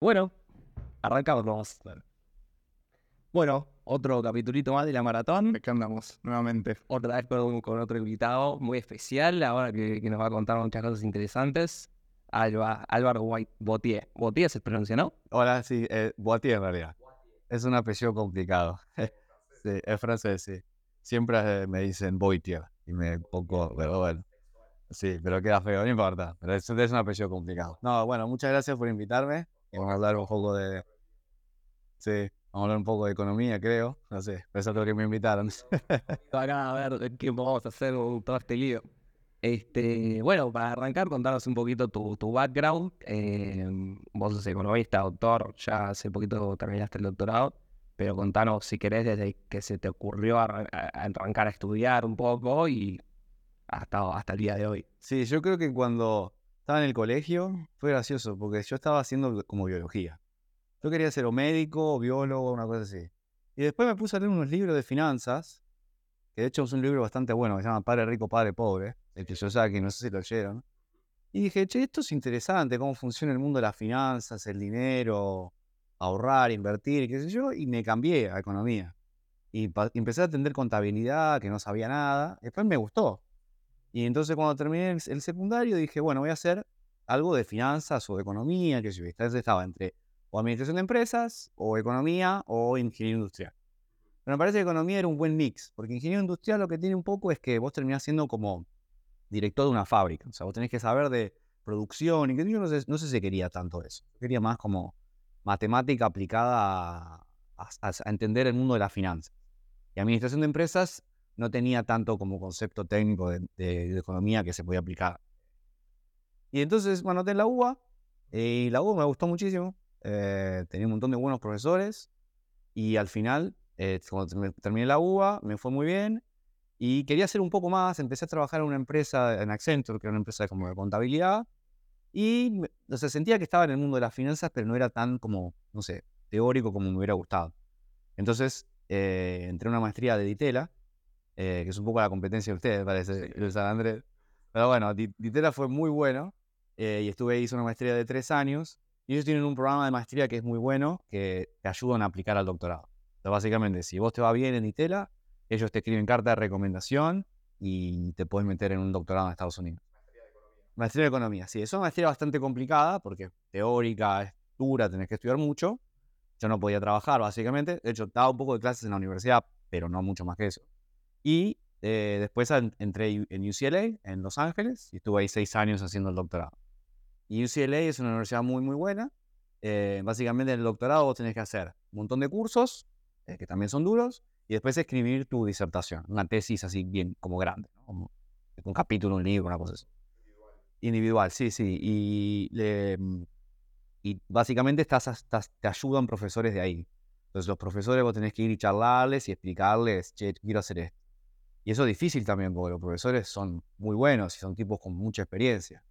Bueno, arrancamos. Bueno, otro capitulito más de la maratón. Aquí andamos nuevamente. Otra vez con, con otro invitado muy especial, ahora que, que nos va a contar muchas cosas interesantes. Alba, Álvaro White Botier. Botier se pronuncia, ¿no? Hola, sí, eh, Boitier en realidad. Es un apellido complicado. sí, es francés, sí. Siempre eh, me dicen Boitier y me poco, pero bueno. Sí, pero queda feo, no importa. Pero es, es un apellido complicado. No, bueno, muchas gracias por invitarme. Vamos a hablar un poco de. Sí, vamos a hablar un poco de economía, creo. No sé, eso es lo que me invitaron. Acá a ver qué vamos a hacer este lío. Este, bueno, para arrancar, contanos un poquito tu, tu background. Eh, vos sos economista, doctor, ya hace poquito terminaste el doctorado, pero contanos si querés desde que se te ocurrió arran- arrancar a estudiar un poco y hasta, hasta el día de hoy. Sí, yo creo que cuando estaba en el colegio fue gracioso porque yo estaba haciendo como biología. Yo quería ser o médico o biólogo, una cosa así. Y después me puse a leer unos libros de finanzas, que de hecho es un libro bastante bueno, que se llama Padre Rico, Padre Pobre, el que yo que no sé si lo leyeron. Y dije, che, esto es interesante, cómo funciona el mundo de las finanzas, el dinero, ahorrar, invertir, qué sé yo, y me cambié a economía. Y empecé a atender contabilidad, que no sabía nada. Después me gustó. Y entonces cuando terminé el, secundario dije, bueno, voy a hacer algo de finanzas o de economía, que yo. Entonces estaba entre o administración de empresas, o economía, o ingeniería industrial. Pero me parece que economía era un buen mix, porque ingeniería industrial lo que tiene un poco es que vos terminás siendo como director de una fábrica. O sea, vos tenés que saber de producción y que yo no sé, no sé si quería tanto eso. Quería más como matemática aplicada a, a- a entender el mundo de las finanzas. Y administración de empresas no tenía tanto como concepto técnico de, economía que se podía aplicar. Y entonces, bueno, en la UBA, eh, y la UBA me gustó muchísimo. eh, tenía un montón de buenos profesores, y al final, eh, cuando termi- terminé la UBA, me fue muy bien, y quería hacer un poco más. Empecé a trabajar en una empresa, en Accenture, que era una empresa como de contabilidad, y o sea, sentía que estaba en el mundo de las finanzas, pero no era tan como, no sé, teórico como me hubiera gustado. Entonces, eh, entré a una maestría de Ditela, eh, que es un poco la competencia de ustedes, parece, Luis Andrés. Pero bueno, Di- Ditela fue muy bueno, eh, y estuve hice una maestría de tres años, y ellos tienen un programa de maestría que es muy bueno, que te ayudan a aplicar al doctorado. Entonces, básicamente, si vos te va bien en Ditela, ellos te escriben carta de recomendación y te puedes meter en un doctorado en Estados Unidos. Maestría de Economía, sí, es una maestría bastante complicada porque es teórica, es dura, tenés que estudiar mucho. Yo no podía trabajar, básicamente. De hecho, daba un poco de clases en la universidad, pero no mucho más que eso. Y eh, después en- entré en UCLA, en Los Ángeles, y estuve ahí seis años haciendo el doctorado. Y UCLA es una universidad muy, muy buena. Eh, básicamente en el doctorado vos tenés que hacer un montón de cursos, eh, que también son duros, y después escribir tu disertación, una tesis así bien como grande, ¿no? Como un capítulo, un libro, una cosa así. Individual, sí, sí. Y, le- mm, y básicamente estás, estás- te ayudan profesores de ahí. Entonces los profesores vos tenés que ir y charlarles y explicarles, che, quiero hacer esto. Y eso es difícil también, porque los profesores son muy buenos y son tipos con mucha experiencia.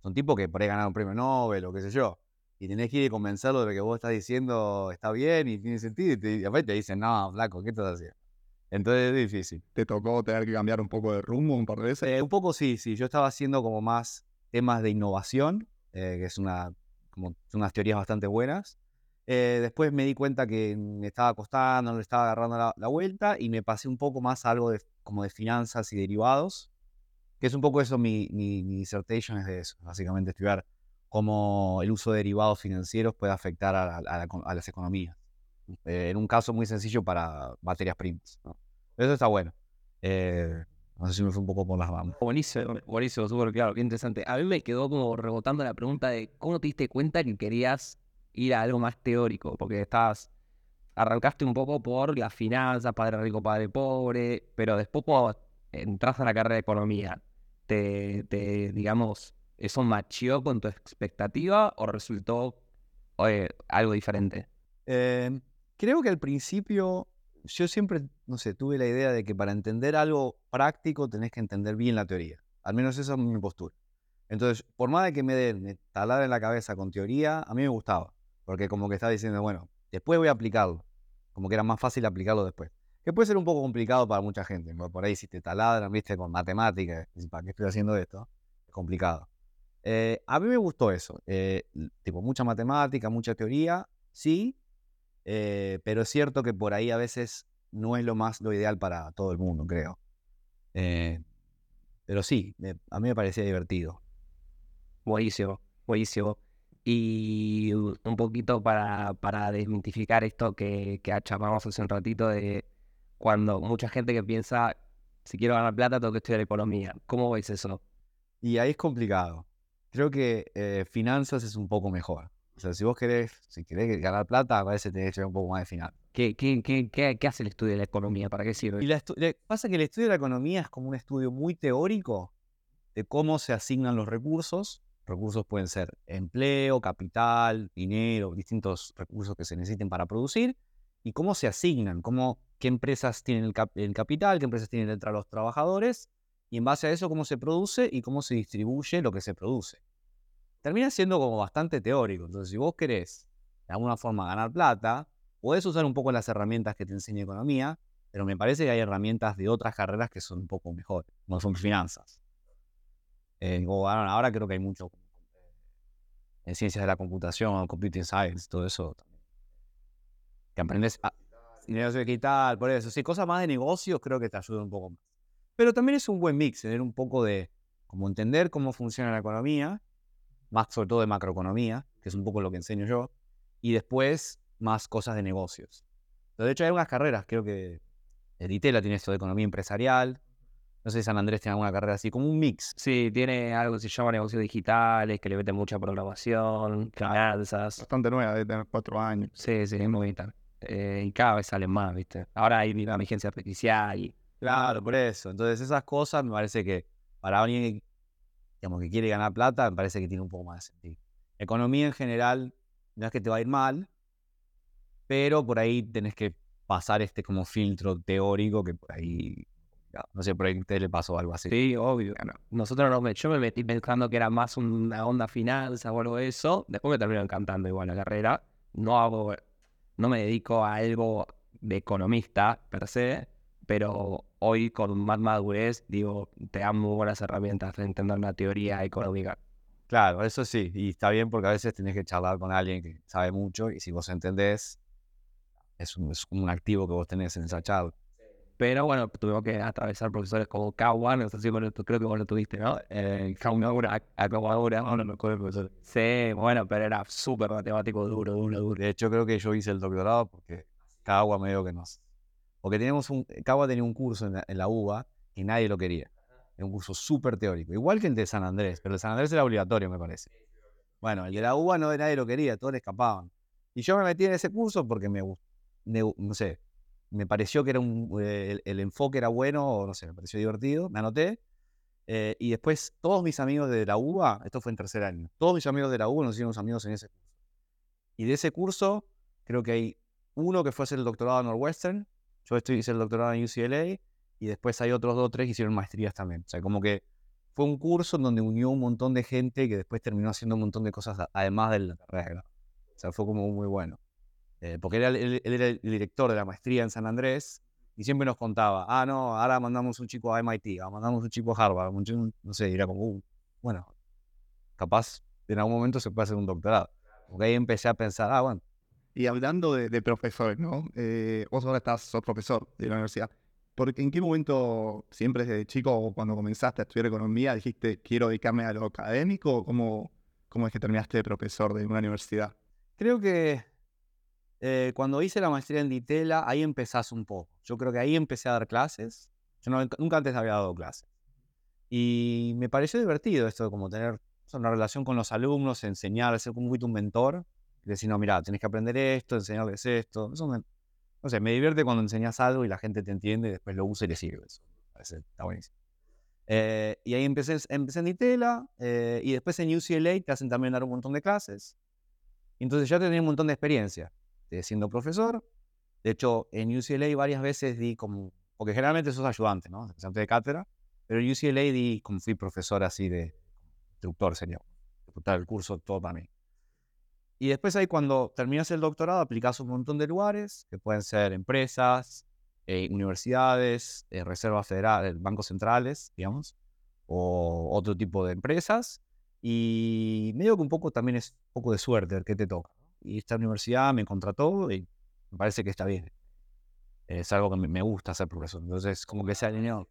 Son tipos que por ahí ganaron un premio Nobel o qué sé yo. Y tenés que ir y convencerlo de lo que vos estás diciendo está bien y tiene sentido. Y, te, y aparte te dicen, no, flaco, ¿qué estás haciendo? Entonces es difícil. Te tocó tener que cambiar un poco de rumbo un par de veces. Eh, un poco sí, sí. Yo estaba haciendo como más temas de innovación, eh, que es una, como, son unas teorías bastante buenas. Eh, después me di cuenta que me estaba costando, le estaba agarrando la, la vuelta y me pasé un poco más a algo de, como de finanzas y derivados, que es un poco eso, mi, mi, mi dissertation es de eso, básicamente estudiar cómo el uso de derivados financieros puede afectar a, a la a las economías. Eh, en un caso muy sencillo para materias primas. ¿no? Eso está bueno. Eh, no sé si me fue un poco por las ramas. Buenísimo, buenísimo, súper claro, qué interesante. A mí me quedó como rebotando la pregunta de cómo te diste cuenta que querías ir a algo más teórico, porque estabas, arrancaste un poco por las finanzas, padre rico, padre pobre, pero después cuando entras a la carrera de economía, te, te digamos, ¿eso macheó con tu expectativa o resultó eh, algo diferente? Eh, creo que al principio yo siempre, no sé, tuve la idea de que para entender algo práctico tenés que entender bien la teoría. Al menos esa es mi postura. Entonces, por más de que me den me en la cabeza con teoría, a mí me gustaba. Porque como que estaba diciendo, bueno, después voy a aplicarlo. Como que era más fácil aplicarlo después. Que puede ser un poco complicado para mucha gente. Por ahí si te taladran, viste, con matemáticas, ¿para qué estoy haciendo esto? Es complicado. Eh, a mí me gustó eso. eh, tipo, mucha matemática, mucha teoría, sí. eh, pero es cierto que por ahí a veces no es lo más lo ideal para todo el mundo, creo. Eh, pero sí, a mí me parecía divertido. Buenísimo, buenísimo. Y un poquito para, para desmitificar esto que, que charlamos hace un ratito de cuando mucha gente que piensa, si quiero ganar plata, tengo que estudiar economía. ¿Cómo ves eso? Y ahí es complicado. Creo que eh, finanzas es un poco mejor. O sea, si vos querés, si querés ganar plata, a veces tenés que estudiar un poco más de finanzas. ¿Qué, qué, qué, qué, qué hace el estudio de la economía? ¿Para qué Y sirve? la estu- le- pasa que el estudio de la economía es como un estudio muy teórico de cómo se asignan los recursos. Recursos pueden ser empleo, capital, dinero, distintos recursos que se necesiten para producir y cómo se asignan, cómo, qué empresas tienen el, cap- el capital, qué empresas tienen dentro los trabajadores y en base a eso cómo se produce y cómo se distribuye lo que se produce. Termina siendo como bastante teórico. Entonces, si vos querés de alguna forma ganar plata, podés usar un poco las herramientas que te enseña economía, pero me parece que hay herramientas de otras carreras que son un poco mejor, como son finanzas. Eh, o ahora, ahora creo que hay mucho eh, en ciencias de la computación, computing science, todo eso. Que aprendes a negocio digital, por eso. Sí, cosas más de negocios creo que te ayudan un poco más. Pero también es un buen mix, tener un poco de como entender cómo funciona la economía, más sobre todo de macroeconomía, que es un poco lo que enseño yo, y después más cosas de negocios. Pero de hecho hay algunas carreras, creo que Editela tiene esto de economía empresarial, no sé si San Andrés tiene alguna carrera así, como un mix. Sí, tiene algo que se llama negocios digitales, que le meten mucha programación, finanzas. Bastante nueva, de tener cuatro años. Sí, sí, es muy bonita. Eh, y cada vez salen más, ¿viste? Ahora hay inteligencia artificial y Claro, por eso. Entonces esas cosas me parece que para alguien que, digamos, que quiere ganar plata, me parece que tiene un poco más de sentido. Economía en general, no es que te va a ir mal, pero por ahí tenés que pasar este como filtro teórico que por ahí, no sé, por ahí a usted le pasó algo así. Sí, obvio. Nosotros nos yo me metí pensando que era más una onda finanzas o algo de eso. Después me terminó encantando igual la carrera. No hago, no me dedico a algo de economista per se, pero hoy con más madurez, digo, te dan muy buenas herramientas de entender la teoría económica. Claro, eso sí, y está bien porque a veces tenés que charlar con alguien que sabe mucho y si vos entendés, es un, es un activo que vos tenés en esa charla. Pero bueno, tuvimos que atravesar profesores como Kawan, no sé si vos lo- creo que vos lo tuviste, ¿no? Eh, Kawan, Akamadura, no me acuerdo profesor. Sí, bueno, pero era súper matemático duro, duro, duro. De hecho, creo que yo hice el doctorado porque Cagua medio que nos... Porque teníamos un... Cagua tenía un curso en la, en la UBA y nadie lo quería. Era un curso súper teórico. Igual que el de San Andrés, pero el de San Andrés era obligatorio, me parece. Bueno, el de la UBA no, nadie lo quería, todos le escapaban. Y yo me metí en ese curso porque me gustó, no sé, me pareció que era un, eh, el, el enfoque era bueno, no sé, me pareció divertido, me anoté. eh, y después todos mis amigos de la UBA, esto fue en tercer año, todos mis amigos de la UBA nos hicimos amigos en ese curso. Y de ese curso, creo que hay uno que fue a hacer el doctorado en Northwestern, yo estoy, hice el doctorado en UCLA, y después hay otros dos o tres que hicieron maestrías también. O sea, como que fue un curso en donde unió un montón de gente que después terminó haciendo un montón de cosas además de la carrera. O sea, fue como muy bueno. Eh, porque era, él, él era el director de la maestría en San Andrés y siempre nos contaba, ah, no, ahora mandamos un chico a MIT, ahora mandamos un chico a Harvard, un no sé, y era como, uh, bueno, capaz en algún momento se puede hacer un doctorado. Porque ahí empecé a pensar, ah, bueno, Y hablando de, de profesores, ¿no? Eh, vos ahora estás, sos profesor de la universidad. Porque ¿En qué momento, siempre desde chico cuando comenzaste a estudiar economía, dijiste quiero dedicarme a lo académico? ¿O cómo, cómo es que terminaste de profesor de una universidad? Creo que eh, cuando hice la maestría en Ditela, ahí empezás un poco. Yo creo que ahí empecé a dar clases. Yo no- nunca antes había dado clases. Y me pareció divertido esto de como tener una relación con los alumnos, enseñar, ser como un mentor. Decir, no, mira, tenés que aprender esto, enseñarles esto. Eso me, no sé, me divierte cuando enseñas algo y la gente te entiende y después lo usa y le sirve. Eso está buenísimo. Eh, y ahí empecé, empecé en Ditela eh, y después en UCLA te hacen también dar un montón de clases. Entonces ya tenía un montón de experiencia de siendo profesor. De hecho, en UCLA varias veces di como, porque generalmente sos ayudante, ¿no? Ayudante de cátedra, pero en UCLA di como fui profesor así de instructor, sería, disputar el curso todo para mí. Y después ahí cuando terminas el doctorado aplicás un montón de lugares, que pueden ser empresas, eh, universidades, eh, reservas federales, bancos centrales, digamos, o otro tipo de empresas. Y medio que un poco también es un poco de suerte ver qué te toca. Y esta universidad me contrató y me parece que está bien. Es algo que me- gusta hacer profesor. Entonces, como que se alineó.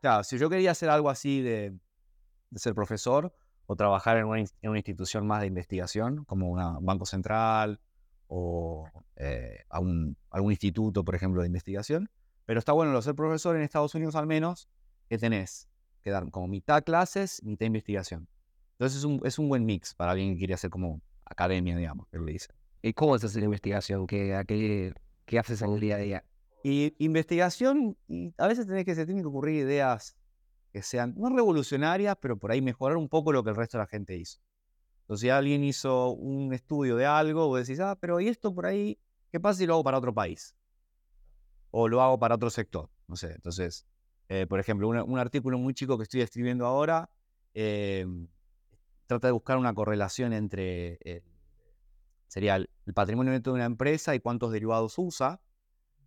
Claro, si yo quería hacer algo así de, de ser profesor o trabajar en una, en una institución más de investigación, como un banco central o eh, a un- algún instituto, por ejemplo, de investigación. Pero está bueno lo ser profesor en Estados Unidos al menos, que tenés que dar como mitad clases, mitad investigación. Entonces es un, es un buen mix para alguien que quiere hacer como academia, digamos, que le dice. ¿Y cómo es hacer investigación? ¿Qué, a qué, qué haces en el día a día? Y investigación, y a veces tenés que, se tienen que ocurrir ideas que sean no revolucionarias, pero por ahí mejorar un poco lo que el resto de la gente hizo. Entonces, si alguien hizo un estudio de algo, vos decís, ah, pero ¿y esto por ahí? ¿Qué pasa si lo hago para otro país? O lo hago para otro sector. No sé. Entonces, eh, por ejemplo, una- un artículo muy chico que estoy escribiendo ahora eh, trata de buscar una correlación entre sería el, patrimonio neto de una empresa y cuántos derivados usa.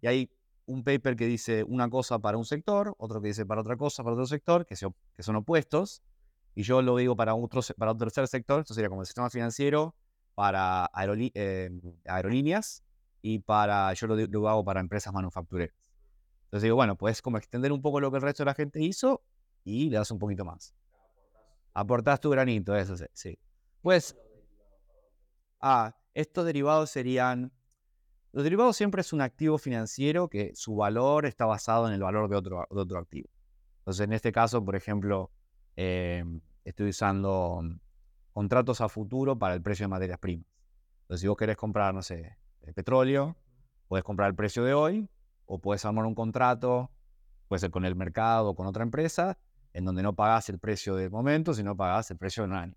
Y hay un paper que dice una cosa para un sector, otro que dice para otra cosa para otro sector, que, se que son opuestos. Y yo lo digo para otro, para un tercer sector, esto sería como el sistema financiero para eh, aerolíneas y para, yo lo, lo hago para empresas manufactureras. Entonces digo, bueno, puedes como extender un poco lo que el resto de la gente hizo y le das un poquito más. Aportás tu granito, eso sí. Pues, ah, estos derivados serían los derivados siempre es un activo financiero que su valor está basado en el valor de otro, de otro activo. Entonces, en este caso, por ejemplo, eh, estoy usando mm, contratos a futuro para el precio de materias primas. Entonces, si vos querés comprar, no sé, petróleo, puedes comprar el precio de hoy o puedes armar un contrato, puede ser con el mercado o con otra empresa, en donde no pagás el precio del momento, sino pagás el precio de un año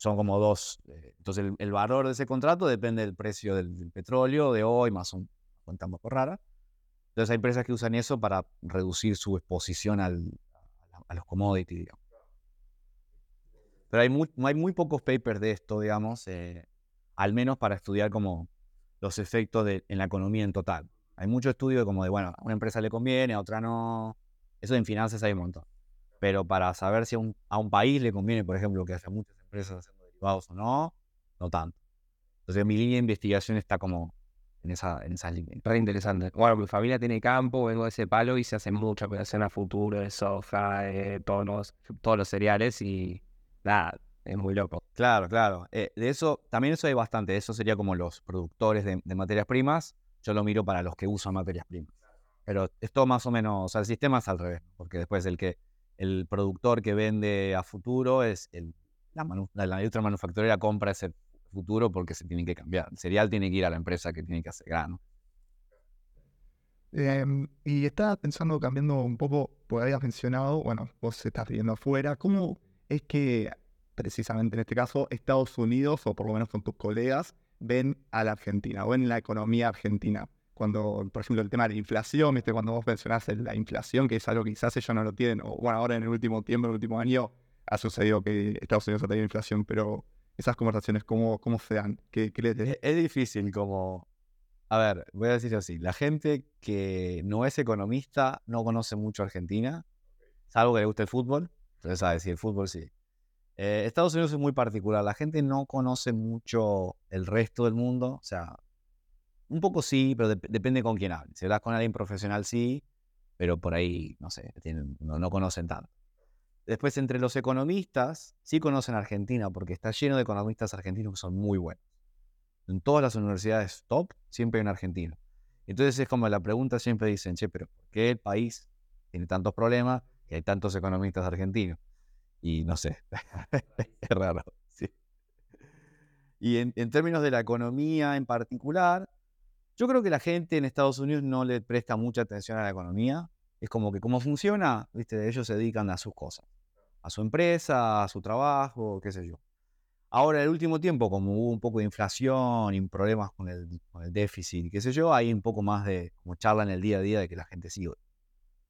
son como dos. eh, Entonces, el, valor de ese contrato depende del precio del, petróleo de hoy, más un cuenta un poco rara. Entonces, hay empresas que usan eso para reducir su exposición al- a, los commodities, digamos. Pero hay muy, hay muy pocos papers de esto, digamos, eh, al menos para estudiar como los efectos de- en la economía en total. Hay mucho estudio como de, bueno, a una empresa le conviene, a otra no. Eso en finanzas hay un montón. Pero para saber si a un, a un país le conviene, por ejemplo, que haya muchas empresas haciendo derivados o no, no tanto. Entonces mi línea de investigación está como en, esa, en esas líneas. Re interesante. Bueno, mi familia tiene campo, vengo de ese palo y se hace mucha operación a futuro de soja, eh, todos, los, todos los cereales y nada, es muy loco. Claro, claro. Eh, de eso, también eso hay bastante. Eso sería como los productores de, de materias primas. Yo lo miro para los que usan materias primas. Pero esto más o menos, o sea, el sistema es al revés, porque después el que el productor que vende a futuro es el, la, la industria manufacturera compra ese futuro porque se tiene que cambiar. El cereal tiene que ir a la empresa que tiene que hacer grano. Em, y estaba pensando, cambiando un poco, porque habías mencionado, bueno, vos estás viviendo afuera, ¿cómo es que precisamente en este caso Estados Unidos, o por lo menos con tus colegas, ven a la Argentina, o ven la economía argentina? Cuando, por ejemplo, el tema de la inflación, ¿viste? cuando vos mencionás la inflación, que es algo que quizás ellos no lo tienen, o bueno, ahora en el último tiempo, en el último año, ha sucedido que Estados Unidos ha tenido inflación, pero esas conversaciones, ¿cómo, cómo se dan? ¿Qué, qué les Es, es difícil como... A ver, voy a decirlo así. La gente que no es economista no conoce mucho Argentina, salvo que le guste el fútbol. Entonces, sabe, si el fútbol sí. Eh, Estados Unidos es muy particular. La gente no conoce mucho el resto del mundo. O sea, un poco sí, pero dep- depende con quién hables. Si hablas con alguien profesional, sí, pero por ahí, no sé, tienen- no, no conocen tanto. Después, entre los economistas, sí conocen Argentina, porque está lleno de economistas argentinos que son muy buenos. En todas las universidades top siempre hay un argentino. Entonces es como la pregunta siempre dicen, che, pero ¿por qué el país tiene tantos problemas que hay tantos economistas argentinos? Y no sé, es raro. sí. Y en, en términos de la economía en particular, yo creo que la gente en Estados Unidos no le presta mucha atención a la economía. Es como que cómo funciona, ¿viste? Ellos se dedican a sus cosas, a su empresa, a su trabajo, qué sé yo. Ahora, en el último tiempo, como hubo un poco de inflación y problemas con el, con el déficit qué sé yo, hay un poco más de como charla en el día a día de que la gente sí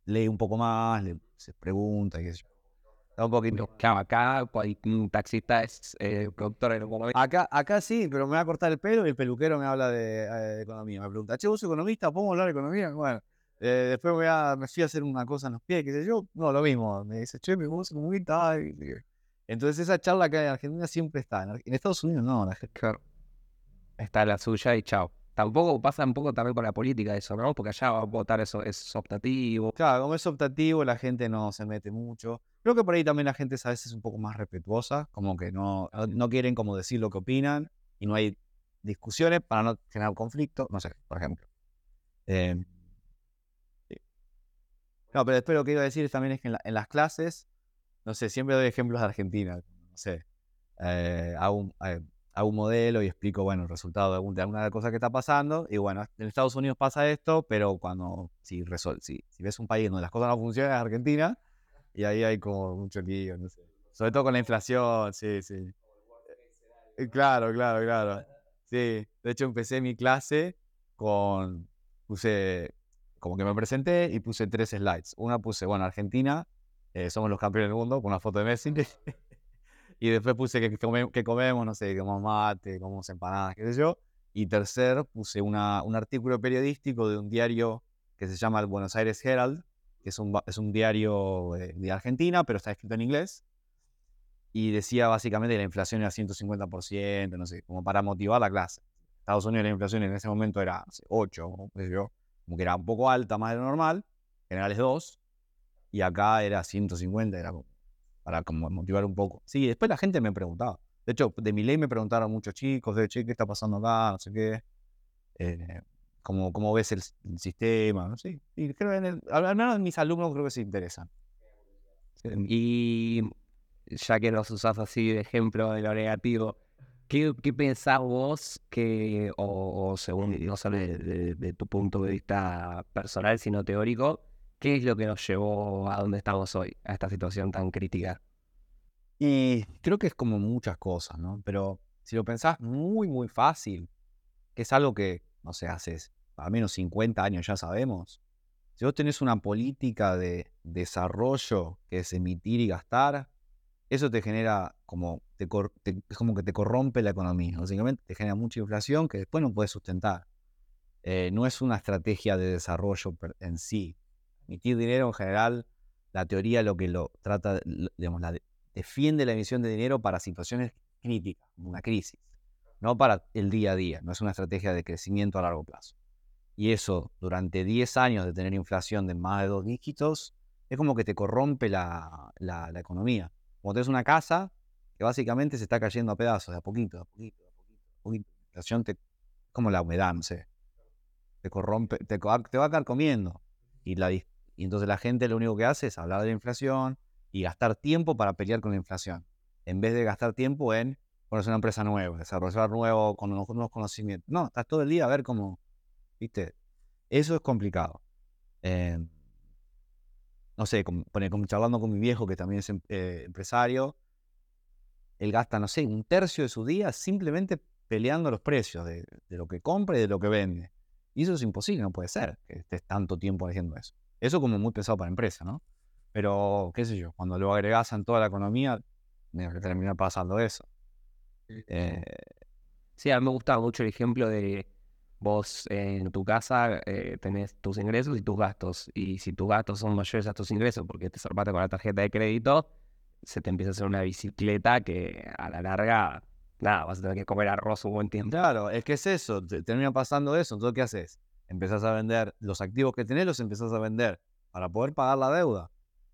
lee un poco más, le, se pregunta qué sé yo. Un poquito. Claro, acá un taxista es eh, productor economía. Acá, acá sí, pero me va a cortar el pelo y el peluquero me habla de, eh, de economía. Me pregunta, che, ¿vos economista? ¿Podemos hablar de economía? Bueno, eh, después me, voy a- me fui a hacer una cosa en los pies, qué sé yo. No, lo mismo. Me dice, che, ¿vos economista? Ay. Entonces esa charla acá en Argentina siempre está. En Estados Unidos no. la gente- Claro. Está la suya y chao. Tampoco pasa un poco también con la política eso, ¿no? Porque allá va a votar eso es optativo. Claro, como es optativo, la gente no se mete mucho. Creo que por ahí también la gente es a veces un poco más respetuosa, como que no, no- quieren como decir lo que opinan y no hay discusiones para no generar conflicto, no sé, por ejemplo. Eh, sí. no, pero después lo que iba a decir también es que en, la- en las clases, no sé, siempre doy ejemplos de Argentina, no sé, eh, hago, un, eh, hago un modelo y explico, bueno, el resultado de, algún- de alguna cosa que está pasando. Y bueno, en Estados Unidos pasa esto, pero cuando, si, resol- si, si ves un país donde las cosas no funcionan, es Argentina, y ahí hay como mucho lío, no sé. Sobre todo con la inflación, sí, sí. Eh, Claro, claro, claro. Sí, de hecho empecé mi clase con, puse, como que me presenté y puse tres slides. Una puse, bueno, Argentina, eh, somos los campeones del mundo, con una foto de Messi. y después puse que, come- que comemos, no sé, que comemos mate, comemos empanadas, qué sé yo. Y tercer, puse una, un artículo periodístico de un diario que se llama el Buenos Aires Herald, que es un, es un diario eh, de Argentina, pero está escrito en inglés. Y decía básicamente que la inflación era 150%, no sé, como para motivar la clase. Estados Unidos la inflación en ese momento era no sé, 8, qué sé yo, como que era un poco alta, más de lo normal, en general es 2, y acá era 150, era como para como motivar un poco. Sí, después la gente me preguntaba. De hecho, de mi ley me preguntaron muchos chicos, de che, ¿qué está pasando acá? No sé qué. Eh, ¿cómo, cómo ves el, sistema? Sé. Y creo en el- al menos mis alumnos creo que se interesan. Y ya que nos usás así de ejemplo de lo negativo, ¿qué, qué pensás vos que, o, o según no solo de, de- de tu punto de vista personal, sino teórico, qué es lo que nos llevó a donde estamos hoy, a esta situación tan crítica? Y creo que es como muchas cosas, ¿no? Pero si lo pensás muy, muy fácil, que es algo que, no sé, hace al menos 50 años ya sabemos. Si vos tenés una política de desarrollo que es emitir y gastar, eso te genera como, te es como que te corrompe la economía. Básicamente te genera mucha inflación que después no puedes sustentar. Eh, no es una estrategia de desarrollo en sí. Emitir dinero en general, la teoría lo que lo trata, digamos, la de- defiende la emisión de dinero para situaciones críticas, como una crisis, no para el día a día, no es una estrategia de crecimiento a largo plazo. Y eso, durante 10 años de tener inflación de más de dos dígitos, es como que te corrompe la, economía. Como tenés una casa que básicamente se está cayendo a pedazos, de a poquito, de a poquito, de a poquito. La inflación te, como la humedad, no sé. Te corrompe, te, va a quedar comiendo. Y, la, y entonces la gente lo único que hace es hablar de la inflación y gastar tiempo para pelear con la inflación. En vez de gastar tiempo en ponerse una empresa nueva, desarrollar nuevo, con unos conocimientos. No, estás todo el día a ver cómo, ¿viste? Eso es complicado. Eh, no sé, charlando con mi viejo, que también es em- eh, empresario, él gasta, no sé, un tercio de su día simplemente peleando los precios de, lo que compra y de lo que vende. Y eso es imposible, no puede ser que estés tanto tiempo haciendo eso. Eso como muy pesado para la empresa, ¿no? Pero, qué sé yo, cuando lo agregas en toda la economía, tiene que terminar pasando eso. Eh, Sí, a mí me gusta mucho el ejemplo de vos eh, en tu casa eh, tenés tus ingresos y tus gastos. Y si tus gastos son mayores a tus ingresos porque te zarpaste con la tarjeta de crédito, se te empieza a hacer una bicicleta que a la larga, nada, vas a tener que comer arroz un buen tiempo. Claro, es que es eso, te- termina pasando eso. Entonces, ¿qué haces? Empezás a vender los activos que tenés, los empezás a vender para poder pagar la deuda.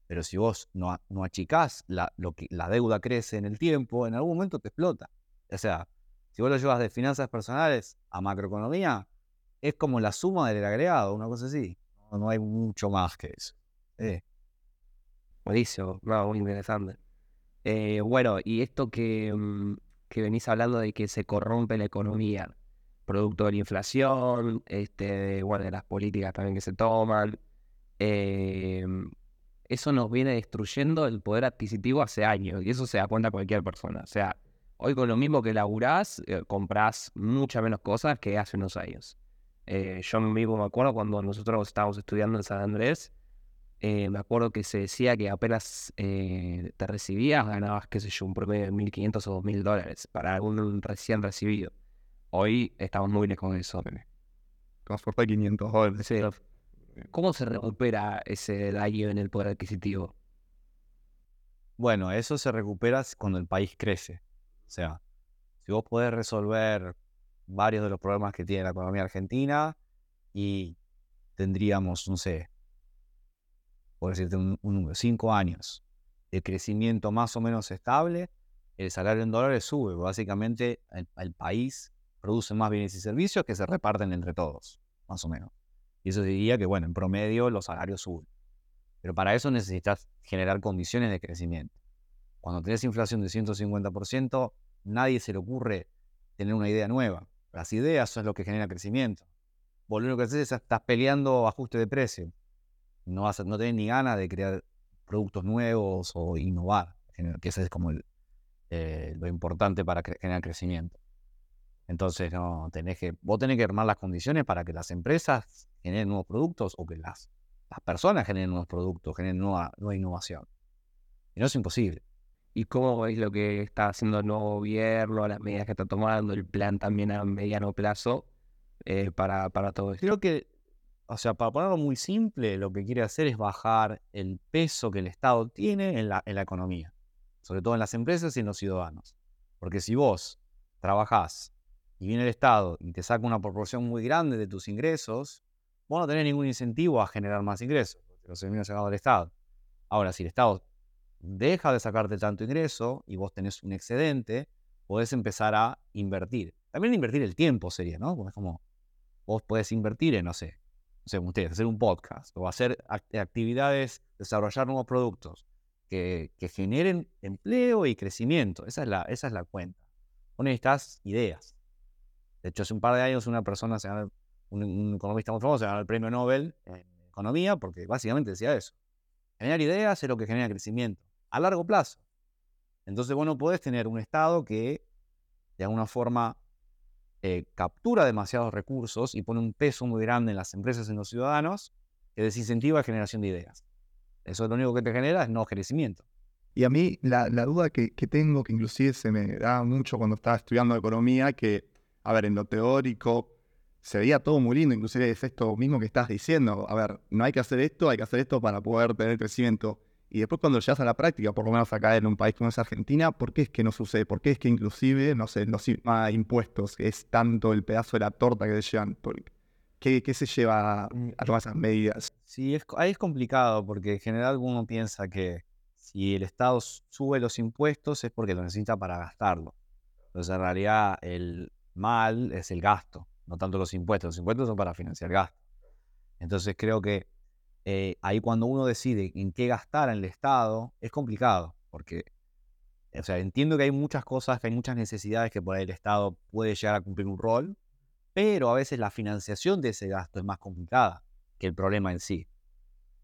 Pero si vos no, no achicás la, lo que, la deuda crece en el tiempo, en algún momento te explota. O sea, si vos lo llevas de finanzas personales a macroeconomía, es como la suma del agregado, una cosa así. No, hay mucho más que eso. Eh, Buenísimo, muy interesante. Eh, bueno, y esto que, mm, que venís hablando de que se corrompe la economía, producto de la inflación, este, bueno, de las políticas también que se toman, eh, eso nos viene destruyendo el poder adquisitivo hace años, y eso se da cuenta cualquier persona. O sea, hoy con lo mismo que laburás, eh, comprás muchas menos cosas que hace unos años. Eh, yo mismo me acuerdo cuando nosotros estábamos estudiando en San Andrés, eh, me acuerdo que se decía que apenas eh, te recibías, ganabas, qué sé yo, un promedio de 1.500 o 2.000 dólares para algún recién recibido. Hoy estamos muy lejos de eso. Transporte de 500 dólares. Sí. ¿Cómo se recupera ese daño en el poder adquisitivo? Bueno, eso se recupera cuando el país crece. O sea, si vos podés resolver varios de los problemas que tiene la economía argentina y tendríamos, no sé, por decirte un, número, cinco años de crecimiento más o menos estable, el salario en dólares sube. Básicamente, el, país produce más bienes y servicios que se reparten entre todos, más o menos. Y eso diría que, bueno, en promedio los salarios suben. Pero para eso necesitas generar condiciones de crecimiento. Cuando tenés inflación de 150%, nadie se le ocurre tener una idea nueva. Las ideas son lo que genera crecimiento. Vos lo que haces es estás peleando ajuste de precio. No, vas tenés ni ganas de crear productos nuevos o innovar, que eso es como eh, lo importante para generar crecimiento. Entonces, no, tenés que, vos tenés que armar las condiciones para que las empresas generen nuevos productos o que las, personas generen nuevos productos, generen nueva innovación. Y no es imposible. ¿Y cómo veis lo que está haciendo el nuevo gobierno, las medidas que está tomando, el plan también a mediano plazo eh, para, para todo esto? Creo que, o sea, para ponerlo muy simple, lo que quiere hacer es bajar el peso que el Estado tiene en la, en la economía, sobre todo en las empresas y en los ciudadanos. Porque si vos trabajás y viene el Estado y te saca una proporción muy grande de tus ingresos, vos no tenés ningún incentivo a generar más ingresos, porque los termina sacando del Estado. Ahora, si el Estado deja de sacarte tanto ingreso y vos tenés un excedente, podés empezar a invertir. También invertir el tiempo sería, ¿no? Es como, vos podés invertir en, no sé, no sé, ustedes, hacer un podcast o hacer actividades, desarrollar nuevos productos que, generen empleo y crecimiento. Esa es la, esa es la cuenta. Vos necesitas ideas. De hecho, hace un par de años una persona, se un, un economista muy famoso, se ganó el premio Nobel en economía porque básicamente decía eso. Generar ideas es lo que genera crecimiento a largo plazo. Entonces vos no podés tener un Estado que de alguna forma eh, captura demasiados recursos y pone un peso muy grande en las empresas y en los ciudadanos que desincentiva la generación de ideas. Eso es lo único que te genera es no crecimiento. Y a mí la, duda que, tengo, que inclusive se me da mucho cuando estaba estudiando economía, que, a ver, en lo teórico se veía todo muy lindo, inclusive es esto mismo que estás diciendo. A ver, no hay que hacer esto, hay que hacer esto para poder tener crecimiento. Y después cuando llegas a la práctica, por lo menos acá en un país como es Argentina, ¿por qué es que no sucede? ¿Por qué es que inclusive, no sé, los impuestos, es tanto el pedazo de la torta que te llevan? ¿Qué, ¿Qué, se lleva a tomar esas medidas? Sí, es, ahí es complicado porque en general uno piensa que si el Estado sube los impuestos es porque lo necesita para gastarlo. Entonces en realidad el mal es el gasto, no tanto los impuestos. Los impuestos son para financiar gasto. Entonces creo que eh, ahí cuando uno decide en qué gastar en el Estado, es complicado, porque, o sea, entiendo que hay muchas cosas, que hay muchas necesidades que por ahí el Estado puede llegar a cumplir un rol, pero a veces la financiación de ese gasto es más complicada que el problema en sí.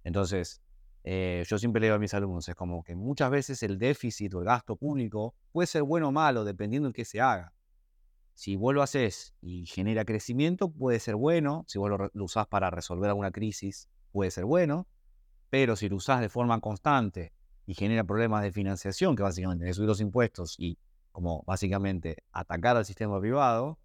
Entonces, eh, yo siempre le digo a mis alumnos, es como que muchas veces el déficit o el gasto público puede ser bueno o malo dependiendo de qué se haga. Si vos lo haces y genera crecimiento, puede ser bueno. Si vos lo, lo usás para resolver alguna crisis puede ser bueno, pero si lo usás de forma constante y genera problemas de financiación, que básicamente es subir los impuestos y como básicamente atacar al sistema privado,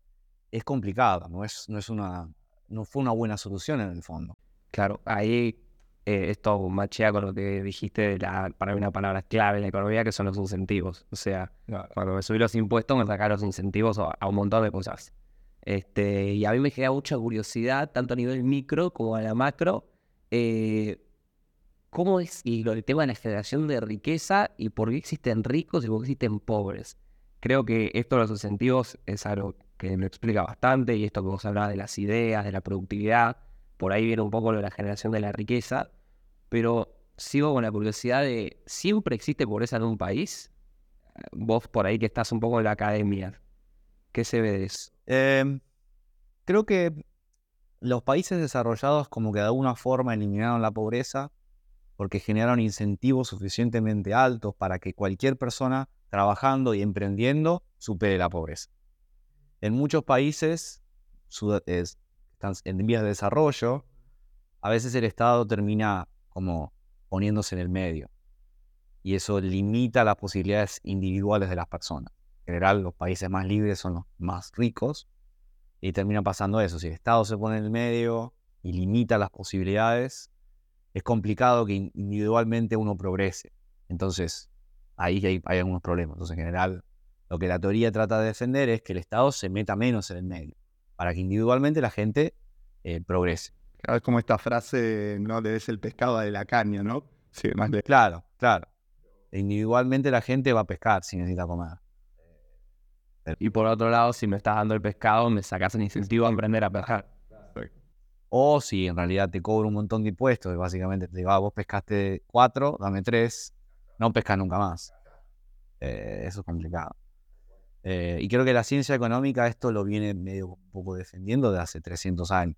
es complicado, no, es, no, es una, no fue una buena solución en el fondo. Claro, ahí eh, esto machea con lo que dijiste de la, para mí una palabra clave en la economía, que son los incentivos. O sea, cuando me subí los impuestos, me sacar los incentivos a, un montón de cosas. Este, y a mí me genera mucha curiosidad, tanto a nivel micro como a la macro, eh, ¿cómo es el tema de la generación de riqueza y por qué existen ricos y por qué existen pobres? Creo que esto de los incentivos es algo que me explica bastante y esto que vos hablabas de las ideas, de la productividad, por ahí viene un poco lo de la generación de la riqueza, pero sigo con la curiosidad de, ¿siempre existe pobreza en un país? Vos por ahí que estás un poco en la academia, ¿qué se ve de eso? Em, creo que los países desarrollados como que de alguna forma eliminaron la pobreza porque generaron incentivos suficientemente altos para que cualquier persona trabajando y emprendiendo supere la pobreza. En muchos países están en vías de desarrollo, a veces el Estado termina como poniéndose en el medio y eso limita las posibilidades individuales de las personas. En general, los países más libres son los más ricos y termina pasando eso. Si el Estado se pone en el medio y limita las posibilidades, es complicado que individualmente uno progrese. Entonces, ahí hay, hay algunos problemas. Entonces, en general, lo que la teoría trata de defender es que el Estado se meta menos en el medio, para que individualmente la gente eh, progrese. Claro, es como esta frase, no le des el pescado de la caña, ¿no? Sí, más de... Claro, claro. Individualmente la gente va a pescar si necesita comer. Y por otro lado, si me estás dando el pescado, me sacas el incentivo a aprender a pescar. O si en realidad te cobro un montón de impuestos, y básicamente te digo, ah, vos pescaste cuatro, dame tres, no pescas nunca más. Eh, eso es complicado. Eh, y creo que la ciencia económica esto lo viene medio un poco defendiendo de hace 300 años.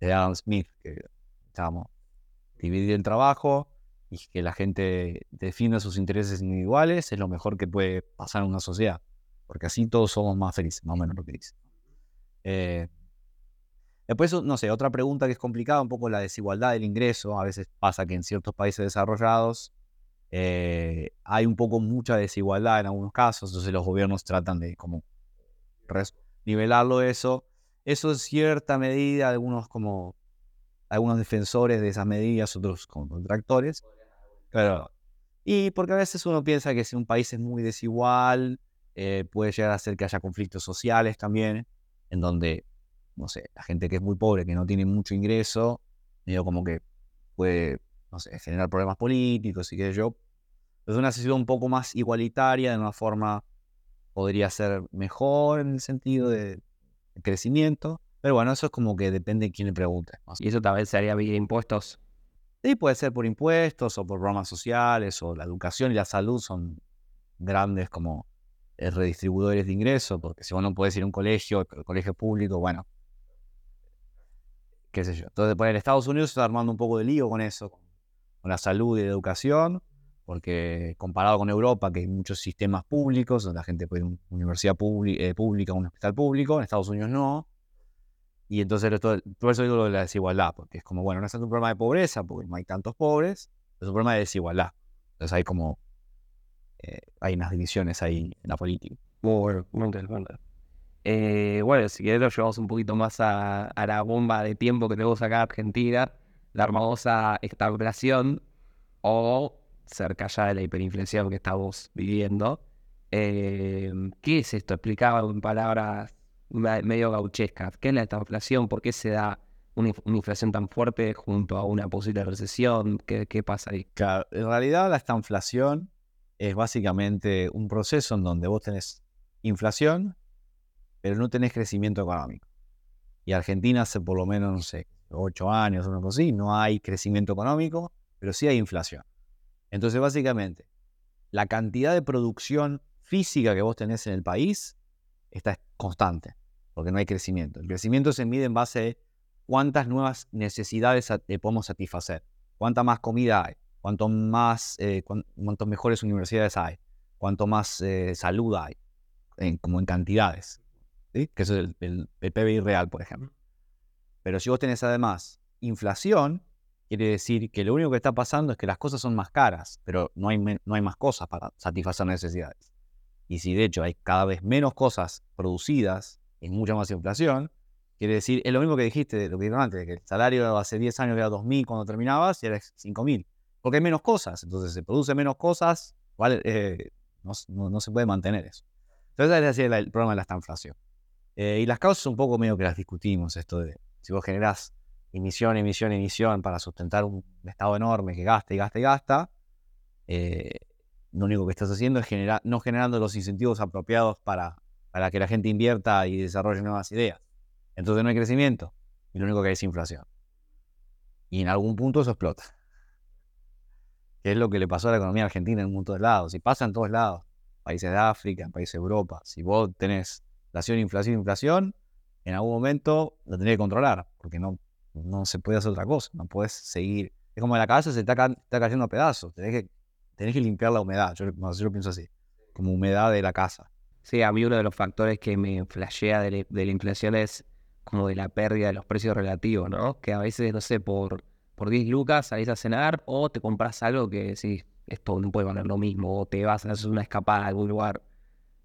De Adam Smith, que estábamos dividir el trabajo y que la gente defina sus intereses individuales es lo mejor que puede pasar en una sociedad. Porque así todos somos más felices, más o menos lo que dice. Eh, después, no sé, otra pregunta que es complicada, un poco la desigualdad del ingreso. A veces pasa que en ciertos países desarrollados eh, hay un poco mucha desigualdad en algunos casos, entonces los gobiernos tratan de como nivelarlo eso. Eso en cierta medida, algunos como algunos defensores de esas medidas, otros como detractores. Pero, y porque a veces uno piensa que si un país es muy desigual, eh, puede llegar a ser que haya conflictos sociales también, en donde, no sé, la gente que es muy pobre, que no tiene mucho ingreso, medio como que puede no sé, generar problemas políticos y qué sé yo. Entonces una sociedad un poco más igualitaria, de una forma podría ser mejor en el sentido de crecimiento. Pero bueno, eso es como que depende de quién le pregunte. Y eso tal vez sería vía impuestos. Sí, puede ser por impuestos o por programas sociales o la educación y la salud son grandes como redistribuidores de ingresos, porque si vos no podés ir a un colegio, el colegio público, bueno, qué sé yo. Entonces, pues en Estados Unidos está armando un poco de lío con eso, con la salud y la educación, porque comparado con Europa, que hay muchos sistemas públicos, donde la gente puede ir a una universidad eh, pública, un hospital público, en Estados Unidos no. Y entonces, por eso digo lo de la desigualdad, porque es como, bueno, no es tanto un problema de pobreza, porque no hay tantos pobres, es un problema de desigualdad. Entonces hay como, eh, hay unas divisiones ahí en la política. Muy eh, bueno, si querés lo llevamos un poquito más a, a la bomba de tiempo que tenemos acá en Argentina, la famosa estagflación o cerca ya de la hiperinflación que estamos viviendo. Eh, ¿Qué es esto? Explicaba en palabras medio gauchescas. ¿Qué es la estagflación? ¿Por qué se da una, inflación tan fuerte junto a una posible recesión? ¿Qué, qué pasa ahí? Claro, en realidad la estagflación es básicamente un proceso en donde vos tenés inflación, pero no tenés crecimiento económico. Y Argentina hace por lo menos, no sé, ocho años o algo así, no hay crecimiento económico, pero sí hay inflación. Entonces, básicamente, la cantidad de producción física que vos tenés en el país está constante, porque no hay crecimiento. El crecimiento se mide en base a cuántas nuevas necesidades podemos satisfacer, cuánta más comida hay, cuánto más, eh, cuánto mejores universidades hay, cuánto más eh, salud hay, como en cantidades, que eso es el PBI real, por ejemplo. Pero si vos tenés además inflación, quiere decir que lo único que está pasando es que las cosas son más caras, pero no hay, no hay más cosas para satisfacer necesidades. Y si de hecho hay cada vez menos cosas producidas y mucha más inflación, quiere decir, es lo mismo que dijiste, lo que dije antes, que el salario hace 10 años era 2.000 cuando terminabas y ahora es 5.000. Porque hay menos cosas, entonces se produce menos cosas. Eh, no, se puede mantener eso. Entonces es el, problema de la inflación. Eh, y las causas un poco medio que las discutimos, esto de si vos generás emisión, emisión, emisión para sustentar un estado enorme que gasta y gasta y gasta, eh, lo único que estás haciendo es no generando los incentivos apropiados para, para que la gente invierta y desarrolle nuevas ideas. Entonces no hay crecimiento y lo único que hay es inflación. Y en algún punto eso explota. Es lo que le pasó a la economía argentina en un montón de lados. Y pasa en todos lados. Países de África, países de Europa. Si vos tenés inflación, inflación, inflación, en algún momento lo tenés que controlar, porque no, no se puede hacer otra cosa, no puedes seguir. Es como la casa se está, está cayendo a pedazos, tenés que, tenés que limpiar la humedad, yo, yo pienso así, como humedad de la casa. Sí, a mí uno de los factores que me flashea de, la inflación es como de la pérdida de los precios relativos, ¿no? Que a veces, no sé, por, por 10 lucas salís a cenar o te compras algo que sí, esto no puede valer lo mismo, o te vas a hacer una escapada a algún lugar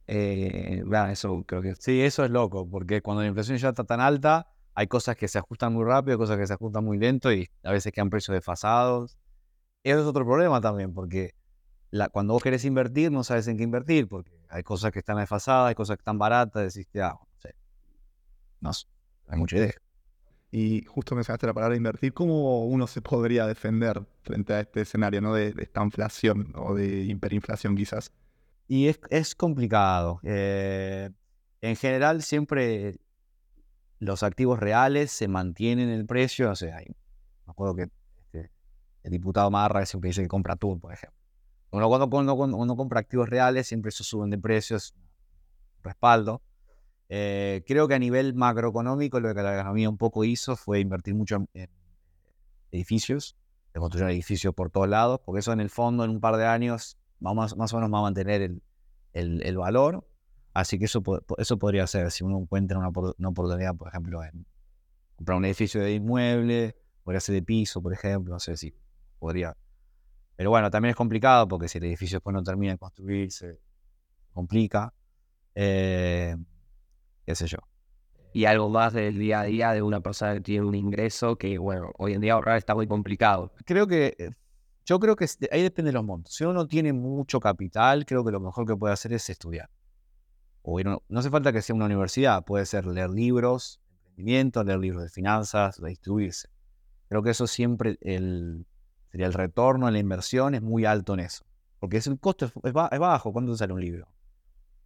eh, eso creo que... Sí, eso es loco, porque cuando la inflación ya está tan alta, hay cosas que se ajustan muy rápido, cosas que se ajustan muy lento y a veces quedan precios desfasados. Eso es otro problema también, porque cuando vos querés invertir, no sabes en qué invertir, porque hay cosas que están desfasadas, hay cosas que están baratas, decís, ah, no sé. No hay mucha idea. Y justo mencionaste la palabra invertir, ¿cómo uno se podría defender frente a este escenario ¿no? de, de esta inflación o de hiperinflación quizás? Y es, es complicado. eh, en general, siempre los activos reales se mantienen en el precio. O sea, hay- me acuerdo que este, el diputado Marra siempre dice que compra atún, por ejemplo. Uno cuando, uno compra activos reales, siempre suben de precio, es un respaldo. Eh, creo que a nivel macroeconómico lo que la economía un poco hizo fue invertir mucho en, edificios, de construir edificios por todos lados, porque eso en el fondo en un par de años más, más o menos va a mantener el, el- valor. Así que eso, eso podría ser, si uno encuentra una, una oportunidad, por ejemplo, en comprar un edificio de inmueble, podría ser de piso, por ejemplo, no sé si podría. Pero bueno, también es complicado porque si el edificio después no termina de construirse, complica. Eh, qué sé yo. Y algo más del día a día de una persona que tiene un ingreso que, bueno, hoy en día ahorrar está muy complicado. creo que eh, yo creo que ahí depende de los montos. Si uno tiene mucho capital, creo que lo mejor que puede hacer es estudiar. O ir a no hace falta que sea una universidad, puede ser leer libros, de emprendimiento, leer libros de finanzas, de instruirse. Creo que eso siempre el, sería el retorno en la inversión es muy alto en eso. Porque es el costo es, es ba- es bajo. ¿Cuánto sale un libro?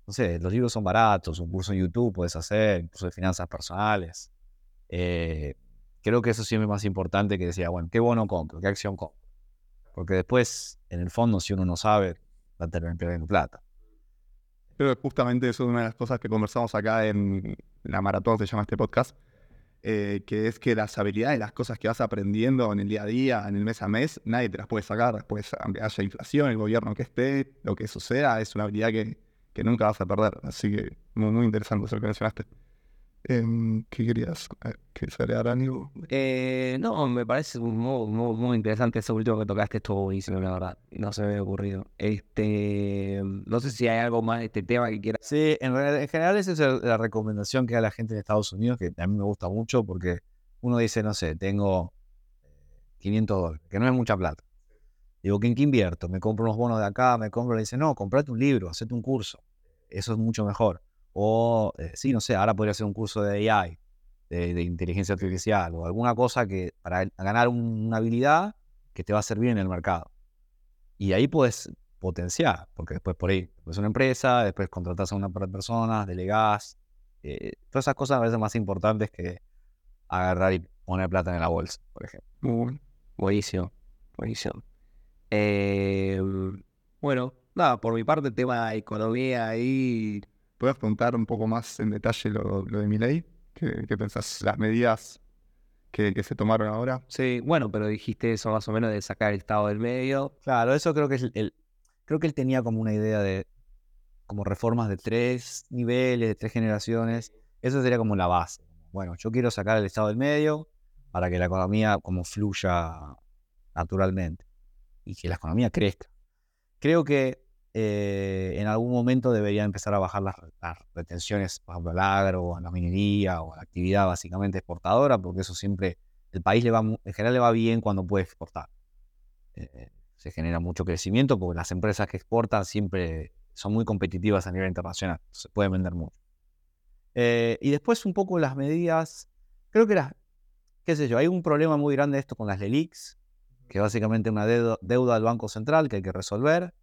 No sé, los libros son baratos, un curso en YouTube puedes hacer, un curso de finanzas personales. Eh, creo que eso siempre es más importante que decir, bueno, ¿qué bono compro? ¿Qué acción compro? Porque después, en el fondo, si uno no sabe, va a terminar perdiendo plata. Que justamente eso es una de las cosas que conversamos acá en la maratón, se llama este podcast, eh, que es que las habilidades, las cosas que vas aprendiendo en el día a día, en el mes a mes, nadie te las puede sacar. Después, aunque haya inflación, el gobierno que esté, lo que suceda, es una habilidad que, que nunca vas a perder. Así que muy, muy interesante eso que mencionaste. Em, ¿Qué querías? Eh, ¿Quieres agregar algo? Eh, no, me parece muy, muy, muy interesante eso último que tocaste, estuvo buenísimo, la verdad. No se me había ocurrido. Este, no sé si hay algo más de este tema que quieras. Sí, en, realidad- en general esa es la recomendación que da la gente en Estados Unidos, que a mí me gusta mucho porque uno dice, no sé, tengo eh, 500 dólares, que no es mucha plata. Digo, ¿en qué invierto? Me compro unos bonos de acá, me compro, le dice, no, comprate un libro, hacete un curso. Eso es mucho mejor. O, eh, sí, no sé, ahora podría ser un curso de AI, de, inteligencia artificial, o alguna cosa que para ganar un- una habilidad que te va a servir en el mercado. Y ahí puedes potenciar, porque después por ahí es una empresa, después contratas a una personas, delegás. eh, todas esas cosas me parecen más importantes que agarrar y poner plata en la bolsa, por ejemplo. Muy. Buenísimo, buenísimo. Eh, bueno, nada, por mi parte, tema de economía ahí. ¿Puedes preguntar un poco más en detalle lo, lo de mi ley? ¿Qué, qué pensás? Las medidas que, que se tomaron ahora. Sí, bueno, pero dijiste eso más o menos de sacar el estado del medio. Claro, eso creo que es el, el- creo que él tenía como una idea de como reformas de tres niveles, de tres generaciones. Eso sería como la base. Bueno, yo quiero sacar el estado del medio para que la economía como fluya naturalmente y que la economía crezca. Creo que eh, en algún momento deberían empezar a bajar las, las retenciones, por ejemplo, al agro, a la minería o a la actividad básicamente exportadora, porque eso siempre, el país le va, en general le va bien cuando puede exportar. Eh, se genera mucho crecimiento porque las empresas que exportan siempre son muy competitivas a nivel internacional, se pueden vender mucho. Eh, y después un poco las medidas, creo que las, qué sé yo, hay un problema muy grande esto con las LELIX, que básicamente una deuda, del Banco Central que hay que resolver,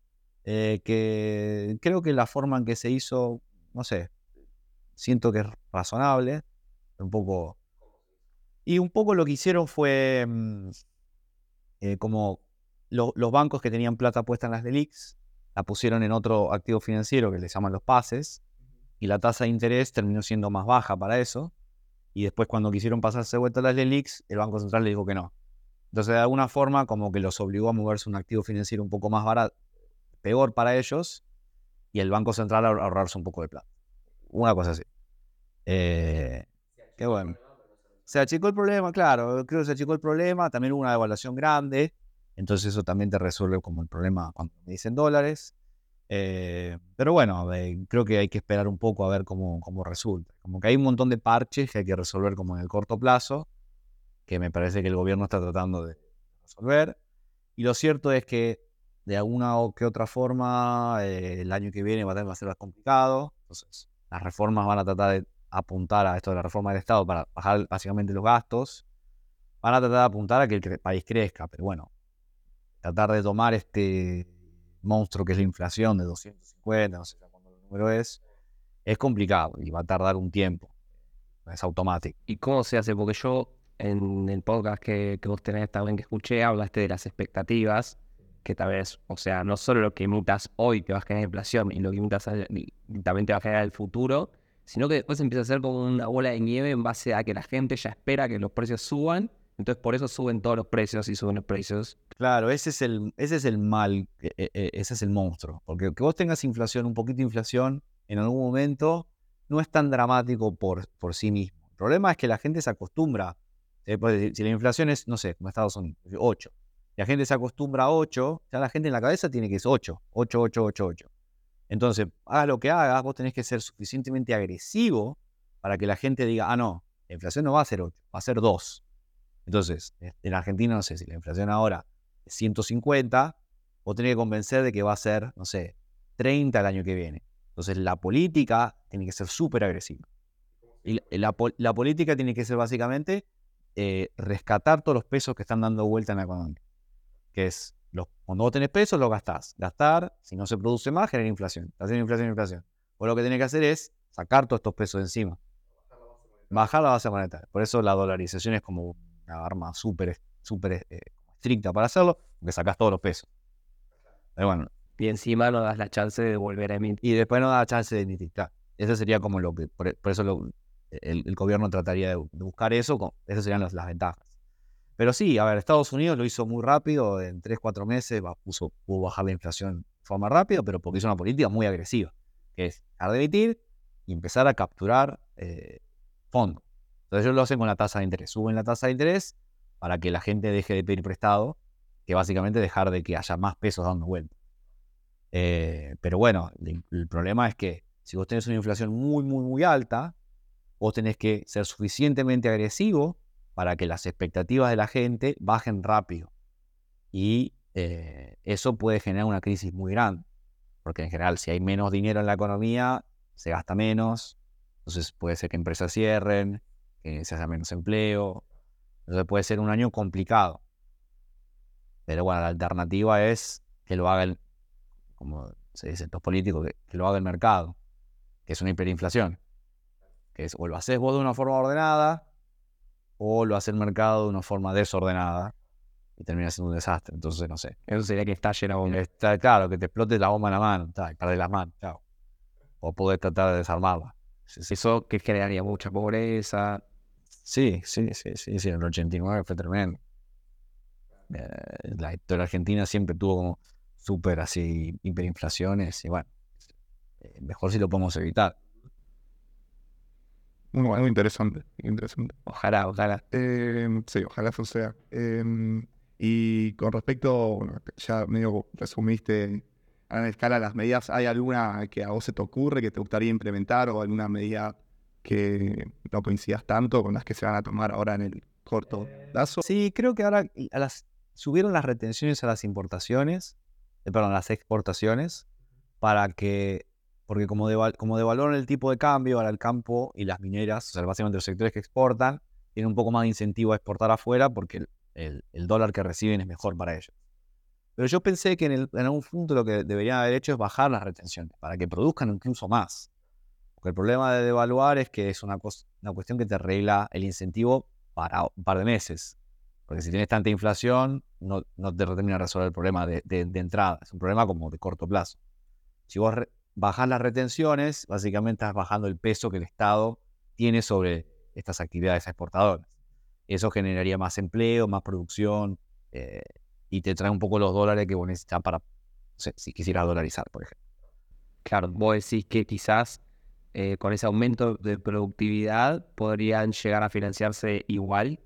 eh, que creo que la forma en que se hizo, no sé, siento que es razonable, un poco... Y un poco lo que hicieron fue mm, eh, como lo- los bancos que tenían plata puesta en las LELIX, la pusieron en otro activo financiero que les llaman los pases, y la tasa de interés terminó siendo más baja para eso. Y después cuando quisieron pasarse de vuelta a las LELIX, el Banco Central le dijo que no. Entonces, de alguna forma, como que los obligó a moverse un activo financiero un poco más barato, peor para ellos, y el Banco Central a ahor- ahorrarse un poco de plata. Una cosa así. Eh, qué bueno. Se achicó el problema, claro, creo que se achicó el problema, también hubo una devaluación grande, entonces eso también te resuelve como el problema cuando me dicen dólares. Eh, pero bueno, eh, creo que hay que esperar un poco a ver cómo, cómo resulta. Como que hay un montón de parches que hay que resolver como en el corto plazo, que me parece que el gobierno está tratando de resolver. Y lo cierto es que de alguna o que otra forma, eh, el año que viene va a, va a ser más complicado. Entonces, las reformas van a tratar de apuntar a esto de la reforma del Estado para bajar básicamente los gastos. Van a tratar de apuntar a que el país crezca, pero bueno, tratar de tomar este monstruo que es la inflación de 250, no sé cuánto el número es, es complicado y va a tardar un tiempo. Es automático. ¿Y cómo se hace? Porque yo en el podcast que, vos tenés también que escuché, hablaste de las expectativas, que tal vez, o sea, no solo lo que imitas hoy te va a generar inflación y lo que imitas también te va a generar el futuro, sino que después empieza a ser como una bola de nieve en base a que la gente ya espera que los precios suban, entonces por eso suben todos los precios y suben los precios. Claro, ese es el, ese es el mal, e, e, e, ese es el monstruo, porque que vos tengas inflación, un poquito de inflación, en algún momento no es tan dramático por, por sí mismo. El problema es que la gente se acostumbra eh, si la inflación es, no sé, como Estados Unidos, 8, y la gente se acostumbra a 8, ya la gente en la cabeza tiene que ser 8, 8, 8, 8, 8. Entonces, haga lo que hagas, vos tenés que ser suficientemente agresivo para que la gente diga, ah, no, la inflación no va a ser 8, va a ser 2. Entonces, en Argentina, no sé, si la inflación ahora es 150, vos tenés que convencer de que va a ser, no sé, 30 el año que viene. Entonces, la política tiene que ser súper agresiva. Y la, la política tiene que ser básicamente eh, rescatar todos los pesos que están dando vuelta en la economía. Que es, los, cuando vos tenés pesos, los gastás. Gastar, si no se produce más, genera inflación. Inflación, inflación, inflación. Vos lo que tenés que hacer es sacar todos estos pesos de encima. Bajar la base monetaria. Por eso la dolarización es como una arma súper súper eh, estricta para hacerlo, porque sacás todos los pesos. Pero bueno. Y encima no das la chance de volver a emitir. Y después no das la chance de emitir. Claro. Eso sería como lo que. Por, por eso lo, el, gobierno trataría de, buscar eso, esas serían las, ventajas. Pero sí, a ver, Estados Unidos lo hizo muy rápido, en 3, 4 meses puso, pudo bajar la inflación de forma rápida, pero porque hizo una política muy agresiva, que es dejar y empezar a capturar eh, fondos. Entonces ellos lo hacen con la tasa de interés, suben la tasa de interés para que la gente deje de pedir prestado, que básicamente dejar de que haya más pesos dando vuelta. Eh, pero bueno, el problema es que si vos tenés una inflación muy, muy, muy alta, vos tenés que ser suficientemente agresivo para que las expectativas de la gente bajen rápido. Y eh, eso puede generar una crisis muy grande, porque en general si hay menos dinero en la economía, se gasta menos, entonces puede ser que empresas cierren, que se haga menos empleo, entonces puede ser un año complicado. Pero bueno, la alternativa es que lo haga el, como se dicen los políticos, que lo haga el mercado, que es una hiperinflación que es o lo haces vos de una forma ordenada o lo hace el mercado de una forma desordenada y termina siendo un desastre. Entonces, no sé. Eso sería que estalle la bomba. Está, claro, que te explote la bomba en la mano, y las manos, chao. O poder tratar de desarmarla. Eso que generaría mucha pobreza. Sí, sí, sí, sí, sí. En el 89 fue tremendo. Eh, la historia argentina siempre tuvo como súper así hiperinflaciones y bueno, eh, mejor si lo podemos evitar. Muy interesante, interesante. Ojalá, ojalá. Em, sí, ojalá eso sea. Em, y con respecto, ya medio resumiste a la escala las medidas, ¿hay alguna que a vos se te ocurre que te gustaría implementar o alguna medida que no coincidas tanto con las que se van a tomar ahora en el corto plazo? Sí, creo que ahora a las, subieron las retenciones a las importaciones, eh, perdón, a las exportaciones, para que porque como, como devaluaron el tipo de cambio, ahora el campo y las mineras, o sea, básicamente los sectores que exportan, tienen un poco más de incentivo a exportar afuera porque el, dólar que reciben es mejor para ellos. Pero yo pensé que en, algún punto lo que deberían haber hecho es bajar las retenciones para que produzcan incluso más. Porque el problema de devaluar es que es una, una cuestión que te arregla el incentivo para un par de meses. Porque si tienes tanta inflación, no, no te termina de resolver el problema de, de, entrada. Es un problema como de corto plazo. Si vos bajar las retenciones, básicamente estás bajando el peso que el Estado tiene sobre estas actividades exportadoras. Eso generaría más empleo, más producción eh, y te trae un poco los dólares que vos necesitas para, si quisieras dolarizar, por ejemplo. Claro, vos decís que quizás eh, con ese aumento de productividad podrían llegar a financiarse igual.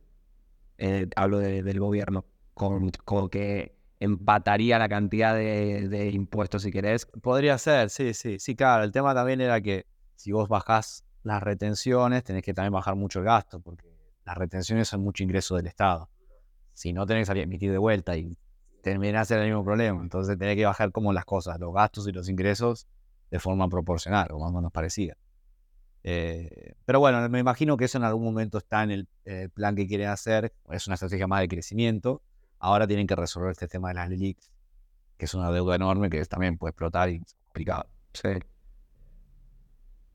Eh, hablo del gobierno, con, con que empataría la cantidad de, impuestos, si querés. Podría ser, sí, sí. Sí, claro. El tema también era que si vos bajás las retenciones, tenés que también bajar mucho el gasto, porque las retenciones son mucho ingreso del Estado. Si no tenés que a emitir de vuelta y terminás en el mismo problema. Entonces tenés que bajar como las cosas, los gastos y los ingresos de forma proporcional o más o menos parecida. Eh, pero bueno, me imagino que eso en algún momento está en el plan que quieren hacer. Es una estrategia más de crecimiento. Ahora tienen que resolver este tema de las leaks, que es una deuda enorme que también puede explotar y es complicado. Sí.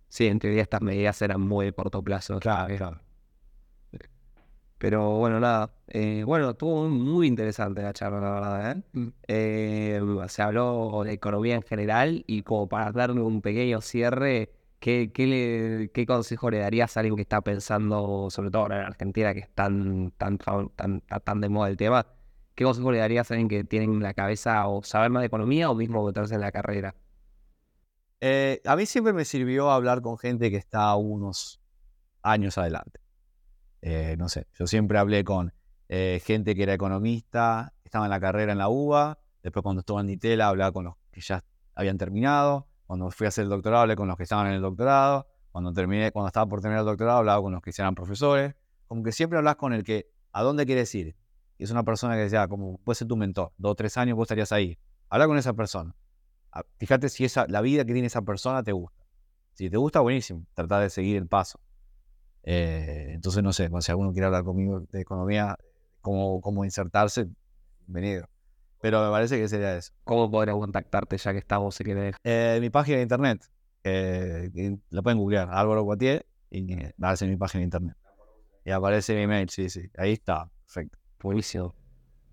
Sí, en teoría estas medidas eran muy de corto plazo. Claro, claro. Pero bueno, nada. eh, bueno, estuvo muy interesante la charla, la verdad. ¿eh? Mm. Eh, se habló de economía en general y como para darle un pequeño cierre, ¿qué, qué, le- qué consejo le darías a alguien que está pensando, sobre todo ahora en Argentina, que es tan, tan, tan, tan, tan de moda el tema? ¿Qué consejo le darías a alguien que tiene en la cabeza o saber más de economía o mismo meterse en la carrera? Eh, a mí siempre me sirvió hablar con gente que está unos años adelante. Eh, no sé, yo siempre hablé con eh, gente que era economista, estaba en la carrera en la UBA, después cuando estuve en Ditela hablaba con los que ya habían terminado, cuando fui a hacer el doctorado hablé con los que estaban en el doctorado, cuando terminé, cuando estaba por terminar el doctorado hablaba con los que eran profesores, como que siempre hablas con el que, ¿a dónde quieres ir? Y es una persona que decía, como puede ser tu mentor, dos o tres años vos estarías ahí. Habla con esa persona. A- Fíjate si esa, la vida que tiene esa persona te gusta. Si te gusta, buenísimo. Trata de seguir el paso. Eh, entonces, no sé, si alguno quiere hablar conmigo de economía, cómo, cómo insertarse, venido. Pero me parece que sería eso. ¿Cómo podría contactarte ya que estamos, si querés? Eh, mi página de internet, eh, la pueden googlear, Álvaro Guatier, y eh, aparece mi página de internet. Y aparece mi email, sí, sí. Ahí está, perfecto. Buenísimo.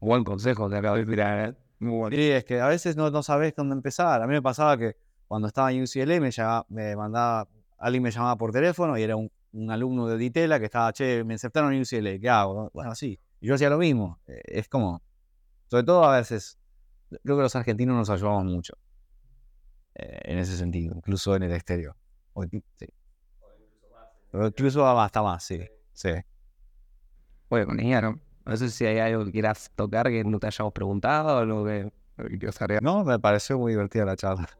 Buen consejo te acabo de tirar, ¿eh? Muy bueno. Sí, es que a veces no, no sabes dónde empezar. A mí me pasaba que cuando estaba en UCLA me, llamaba- me mandaba, alguien me llamaba por teléfono y era un, un alumno de Ditela que estaba, che, me aceptaron en UCLA, ¿qué hago? Bueno, sí. Y yo hacía lo mismo. Eh, Es como, sobre todo a veces, creo que los argentinos nos ayudamos mucho eh, en ese sentido, incluso en el exterior. O sí. O incluso hasta más, sí. sí. Bueno, con ella, ¿no? No sé si hay algo que quieras tocar que no te hayamos preguntado o lo que. No, me pareció muy divertida la charla.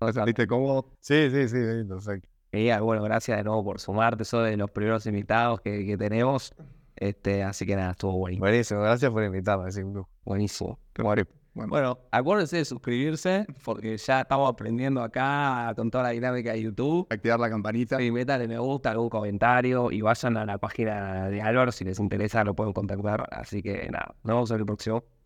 O sea, ¿Viste cómo? Sí, sí, sí, perfecto. Genial, bueno, gracias de nuevo por sumarte, sos de los primeros invitados que, que tenemos. Este, así que nada, estuvo buenísimo. Buenísimo, gracias por invitarme. sí, un. Buenísimo. Bueno, Bueno, acuérdense de suscribirse porque ya estamos aprendiendo acá con toda la dinámica de YouTube. activar la campanita. Y metan me gusta, algún comentario y vayan a la página de Álvaro si les interesa, lo pueden contactar. Así que nada, nos vemos en el próximo.